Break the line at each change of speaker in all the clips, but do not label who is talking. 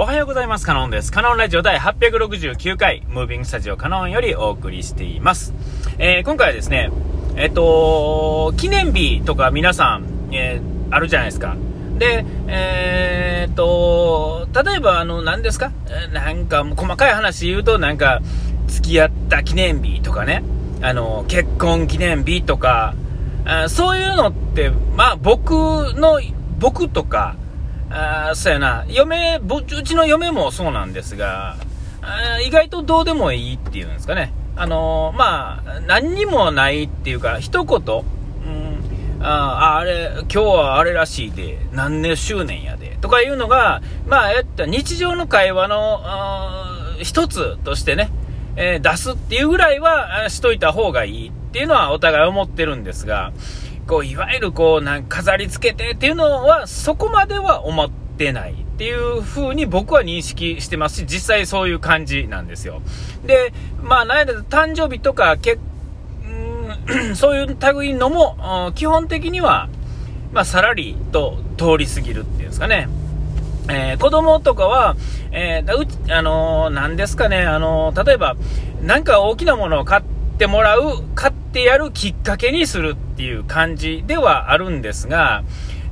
おはようございます。カノンです。カノンラジオ第869回、ムービングスタジオカノンよりお送りしています。えー、今回はですね、えっと、記念日とか皆さん、えー、あるじゃないですか。で、えー、っと、例えば、あの、何ですか？なんか、細かい話言うと、なんか、付き合った記念日とかね、あの、結婚記念日とか、あそういうのって、まあ、僕の、僕とか、あそうやな、嫁、うちの嫁もそうなんですが、あ意外とどうでもいいっていうんですかね。あのー、まあ、何にもないっていうか、一言、うん、ああれ、今日はあれらしいで、何年周年やで、とかいうのが、まあ、やった日常の会話の、一つとしてね、えー、出すっていうぐらいはしといた方がいいっていうのはお互い思ってるんですが、こう、いわゆるこう、なん飾り付けてっていうのは、そこまでは思ってないっていう風に僕は認識してますし、実際そういう感じなんですよ。で、まあ、なんや誕生日とか、けんそういう類のも、基本的には、まあ、さらりと通り過ぎるっていうんですかね。えー、子供とかは、えー、う、あのー、なんですかね、あのー、例えば、なんか大きなものを買ってもらう、買ってやるきっかけにするっていう感じではあるんですが、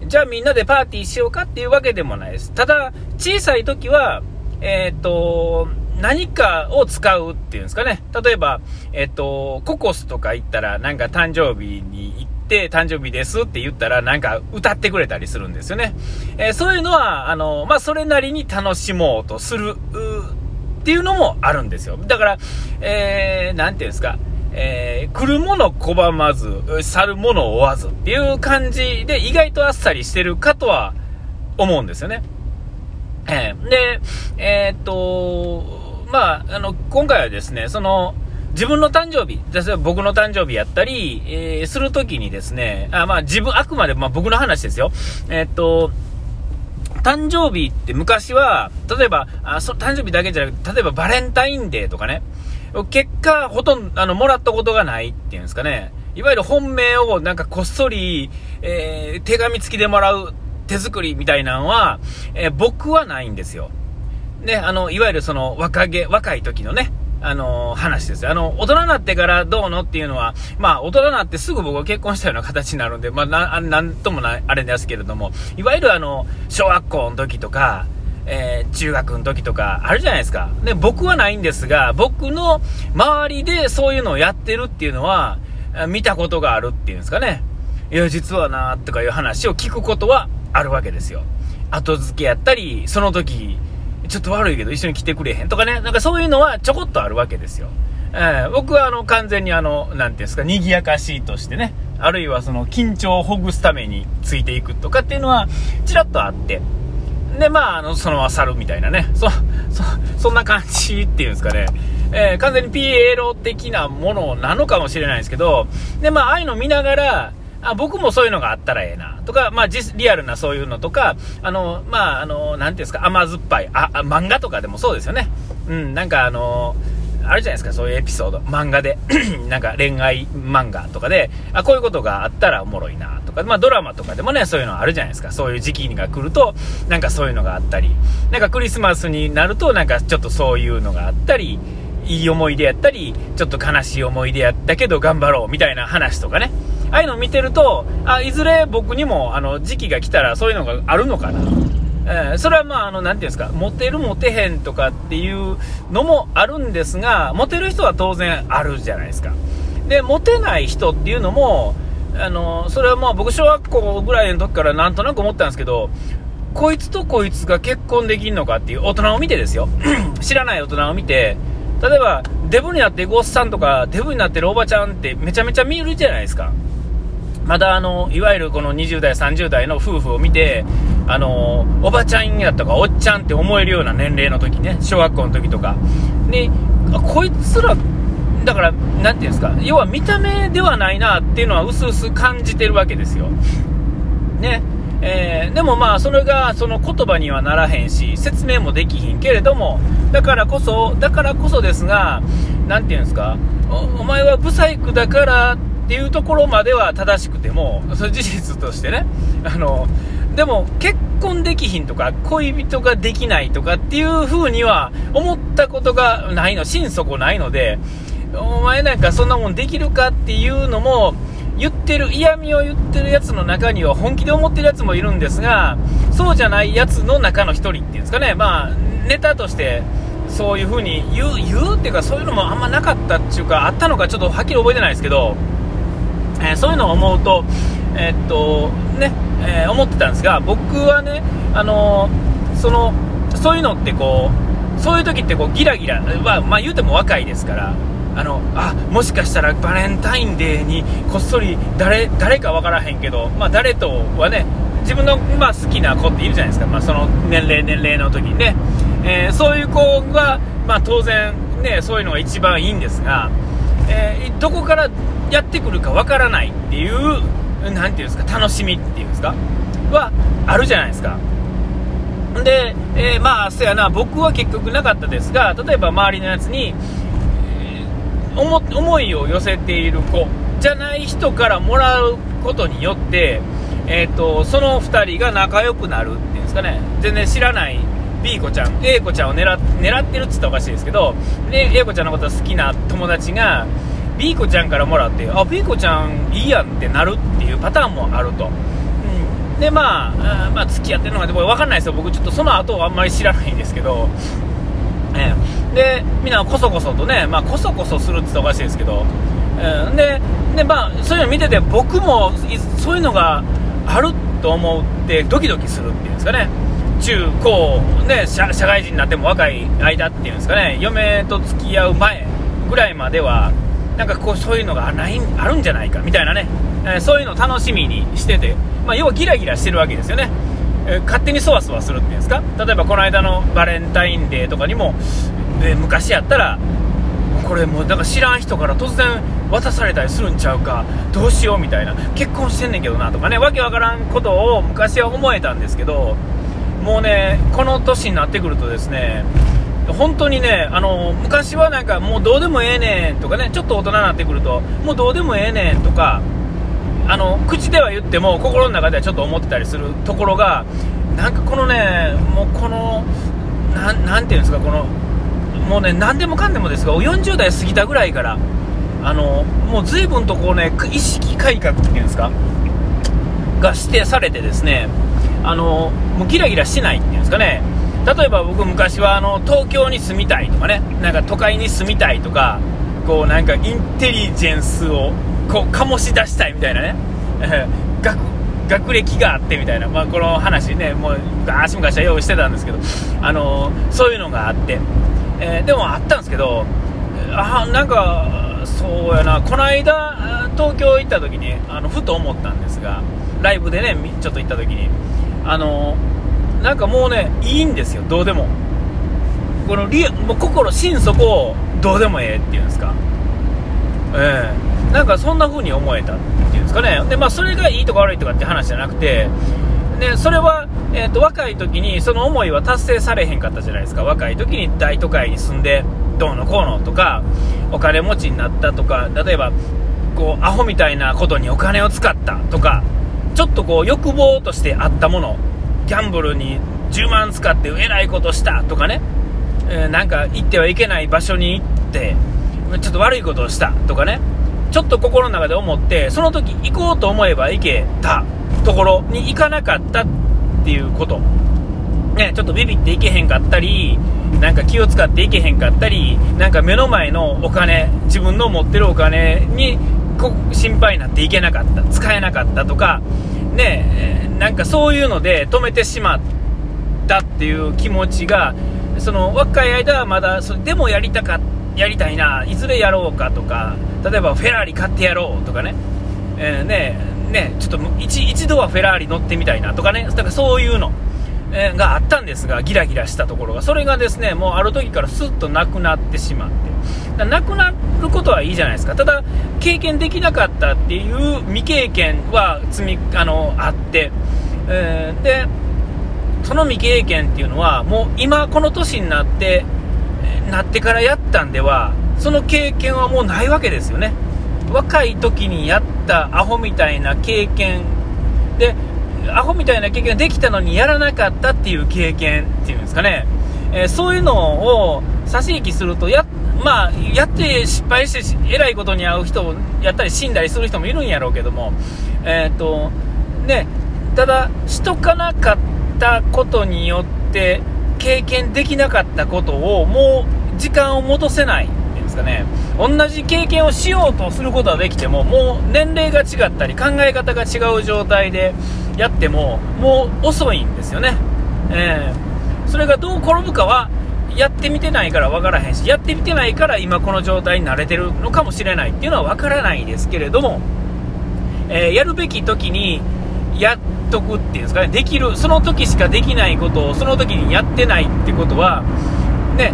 じゃあみんなでパーティーしようかっていうわけでもないです。ただ、小さい時は、えっ、と、何かを使うっていうんですかね。例えば、えっ、と、ココスとか行ったら、なんか誕生日に行って、誕生日ですって言ったら、なんか歌ってくれたりするんですよね。えー、そういうのは、あの、まあ、それなりに楽しもうとする、っていうのもあるんですよ。だから、えー、なんていうんですか。えー、来るもの拒まず、去るもの追わずっていう感じで意外とあっさりしてるかとは思うんですよね。えー、で、えー、っと、まあ、あの、今回はですね、その、自分の誕生日、例えば僕の誕生日やったり、えー、するときにですね、あまあ自分、あくまで、まあ僕の話ですよ。え、っと、誕生日って昔は、例えば、あそ誕生日だけじゃなくて、例えばバレンタインデーとかね、結果、ほとんど、あの、もらったことがないっていうんですかね。いわゆる本命をなんかこっそり、えー、手紙付きでもらう手作りみたいなのは、えー、僕はないんですよ。ね、あの、いわゆるその若気、若い時のね、あの話です。あの、大人になってからどうのっていうのは、まあ、大人になってすぐ僕は結婚したような形になるんで、まあ、な、なんともな、あれですけれども、いわゆるあの、小学校の時とか、えー、中学の時とかあるじゃないですか。で、僕はないんですが、僕の周りでそういうのをやってるっていうのは、見たことがあるっていうんですかね。いや、実はな、とかいう話を聞くことはあるわけですよ。後付けやったり、その時、ちょっと悪いけど一緒に来てくれへんとかね、なんかそういうのはちょこっとあるわけですよ。えー、僕はあの完全にあの、なんていうんですか、賑やかしいとしてね、あるいはその緊張をほぐすためについていくとかっていうのは、ちらっとあって、で、まあ、あの、そのまま去るみたいなね。そ、そ、そんな感じっていうんですかね。えー、完全にピエロ的なものなのかもしれないですけど、で、まあ、ああいうの見ながら、あ僕もそういうのがあったらええな。とか、まあ、リアルなそういうのとか、あの、まあ、あの、なんていうんですか、甘酸っぱい、あ、漫画とかでもそうですよね。うん、なんかあのあるじゃないですか、そういうエピソード。漫画で。なんか恋愛漫画とかで、あ、こういうことがあったらおもろいなとか、まあドラマとかでもね、そういうのあるじゃないですか。そういう時期が来ると、なんかそういうのがあったり、なんかクリスマスになると、なんかちょっとそういうのがあったり、いい思い出やったり、ちょっと悲しい思い出やったけど頑張ろうみたいな話とかね。ああいうのを見てると、あ、いずれ僕にもあの時期が来たらそういうのがあるのかな。えー、それはまあ、あの、なんていうんですか、モテるモテへんとかっていうのもあるんですが、モテる人は当然あるじゃないですか。で、モテない人っていうのも、あの、それはまあ僕小学校ぐらいの時からなんとなく思ったんですけど、こいつとこいつが結婚できんのかっていう大人を見てですよ。知らない大人を見て、例えば、デブになっていくおっさんとか、デブになってるおばちゃんってめちゃめちゃ見るじゃないですか。まだあの、いわゆるこの20代、30代の夫婦を見て、あの、おばちゃんやとかおっちゃんって思えるような年齢の時ね、小学校の時とか。で、こいつら、だから、なんていうんですか、要は見た目ではないなっていうのはうすうす感じてるわけですよ。ね。えー、でもまあ、それがその言葉にはならへんし、説明もできひんけれども、だからこそ、だからこそですが、なんていうんですか、おお前はブサイクだからっていうところまでは正しくても、それ事実としてね、あの、でも結婚できひんとか恋人ができないとかっていう風には思ったことがないの心底ないのでお前なんかそんなもんできるかっていうのも言ってる嫌味を言ってるやつの中には本気で思ってるやつもいるんですがそうじゃないやつの中の1人っていうんですかね。まあネタとしてそういう風に言う言うっていうかそういうのもあんまなかったっていうかあったのかちょっとはっきり覚えてないですけど、えー、そういうのを思うとえー、っとね、えー、思ってたんですが僕はねあのそのそういうのってこうそういう時ってこうギラギラはまあ言うても若いですからあのあもしかしたらバレンタインデーにこっそり誰誰か分からへんけど、まあ、誰とはね自分の、まあ、好きな子っているじゃないですか、まあ、その年齢年齢の時にね、えー、そういう子が、まあ、当然、ね、そういうのが一番いいんですが、えー、どこからやってくるか分からないっていう何ていうんですか楽しみっていうんですかはあるじゃないですか。で、えー、まあ、そやな、僕は結局なかったですが、例えば周りのやつに、思いを寄せている子じゃない人からもらうことによって、えーと、その2人が仲良くなるっていうんですかね。全然知らない B 子ちゃん A 子ちゃんを狙狙ってるって言ったらおかしいですけど、ね、A 子ちゃんのこと好きな友達が B 子ちゃんからもらってあ B 子ちゃんいいやんってなるっていうパターンもあると。うん、でまあ、まあ、付き合ってるのが分かんないですよ、僕、ちょっとその後はあんまり知らないんですけど、えー、でみんなこそこそとね、まあ、こそこそするって言ったらおかしいですけど、えー、でで、まあ、そういうの見てて僕もそういうのがあると思ってドキドキするっていうんですかね。中高、ね、社社会人になっても若い間っていうんですかね。嫁と付き合う前ぐらいまではなんかこうそういうのがないあるんじゃないかみたいなね、えー、そういうのを楽しみにしてて、まあ、要はギラギラしてるわけですよね。え勝手にそわそわするっていうんですか。例えばこの間のバレンタインデーとかにも、え昔やったらこれもうなんか知らん人から突然渡されたりするんちゃうかどうしようみたいな結婚してんねんけどなとかねわけわからんことを昔は思えたんですけどもうねこの年になってくるとですね本当にねあの昔はなんかもうどうでもええねんとかねちょっと大人になってくるともうどうでもええねんとかあの口では言っても心の中ではちょっと思ってたりするところがなんかこのねもうこのなんていうんですかこのもうね何でもかんでもですが40代過ぎたぐらいからあのもう随分とこうね意識改革っていうんですか？が指定されてですねあのもうギラギラしないっていうんですかね。例えば僕昔はあの東京に住みたいとかねなんか都会に住みたいとかこうなんかインテリジェンスをこう醸し出したいみたいなね、学学歴があってみたいな、まあ、この話ねもう昔昔は用意してたんですけど、あのそういうのがあって、えー、でもあったんですけどあなんかそうやな。この間東京行った時にあのふと思ったんですがライブでねちょっと行った時にあのなんかもうねいいんですよ。どうでも。このリもう心心底どうでもええっていうんですか。ええ。ーなんかそんな風に思えたっていうんですかね、でまあ、それがいいとか悪いとかって話じゃなくて、でそれは、えーと、若い時にその思いは達成されへんかったじゃないですか、若い時に大都会に住んで、どうのこうのとか、お金持ちになったとか、例えば、こうアホみたいなことにお金を使ったとか、ちょっとこう欲望としてあったもの、ギャンブルに10万使ってえらいことしたとかね、えー、なんか行ってはいけない場所に行って、ちょっと悪いことをしたとかね、ちょっと心の中で思ってその時行こうと思えば行けたところに行かなかったってていうこと、ね、ちょっとビビって行けへんかったりなんか気を使って行けへんかったりなんか目の前のお金自分の持ってるお金に心配になって行けなかった使えなかったとかねなんかそういうので止めてしまったっていう気持ちがその若い間はまだそれでもやりたかやりたいないずれやろうかとか例えばフェラーリ買ってやろうとかね,、えー、ねねちょっと一一度はフェラーリ乗ってみたいなとかね。だからそういうの、えー、があったんですがギラギラしたところが。それがですねもうある時からスッとなくなってしまって。なくなることはいいじゃないですか。ただ経験できなかったっていう未経験は積みあのあって、えー、でその未経験っていうのはもう今この年になってなってからやったんではその経験はもうないわけですよね。若い時にやったアホみたいな経験でアホみたいな経験ができたのにやらなかったっていう経験っていうんですかね、えー、そういうのを差し引きするとや、まあ、やって失敗して、えらいことに遭う人をやったり死んだりする人もいるんやろうけども、え、ー、と、ね、ただ、しとかなかったことによって、経験できなかったことを、もう時間を戻せない。かね、同じ経験をしようとすることはできても、もう年齢が違ったり、考え方が違う状態でやっても、もう遅いんですよね。えー、それがどう転ぶかは、やってみてないから分からへんし、やってみてないから今この状態に慣れてるのかもしれない。っていうのは分からないですけれども、えー、やるべき時にやっとくっていうんですかね、できる、その時しかできないことをその時にやってないってことは、ね、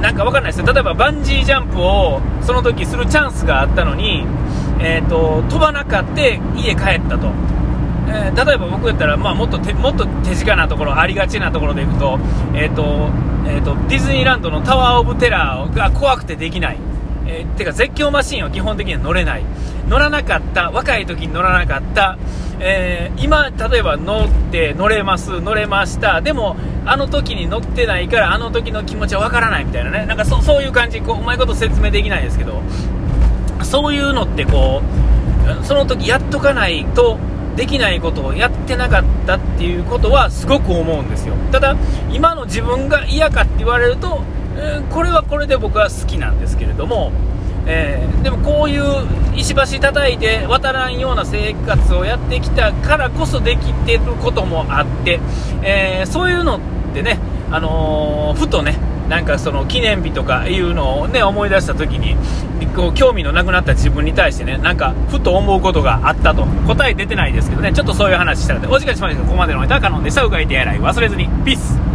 なんか分かんないですよ。例えばバンジージャンプをその時するチャンスがあったのに、えーと、飛ばなかって家帰ったと。えー、例えば僕やったら、まあ、もっともっと手近なところ、ありがちなところでいくと、えーとえーと、ディズニーランドのタワー・オブ・テラーが怖くてできない。えー、てか絶叫マシンは基本的には乗れない。乗らなかった、若い時に乗らなかった、えー、今、例えば乗って乗れます、乗れました、でも、あの時に乗ってないから、あの時の気持ちはわからないみたいなね、なんかそそういう感じ。こう、うまいこと説明できないですけど、そういうのってこう、その時やっとかないと、できないことをやってなかったっていうことはすごく思うんですよ。ただ、今の自分が嫌かって言われると、えー、これはこれで僕は好きなんですけれども、えー、でもこういう石橋叩いて渡らんような生活をやってきたからこそできてることもあって、えー、そういうのってね、あのー、ふとね、なんかその記念日とかいうのをね、思い出した時に、こう興味のなくなった自分に対してね、なんかふと思うことがあったと。答え出てないですけどね、ちょっとそういう話したので、お時間しましたここまでのおいたカノンでした。うがいてやらい忘れずに。ピース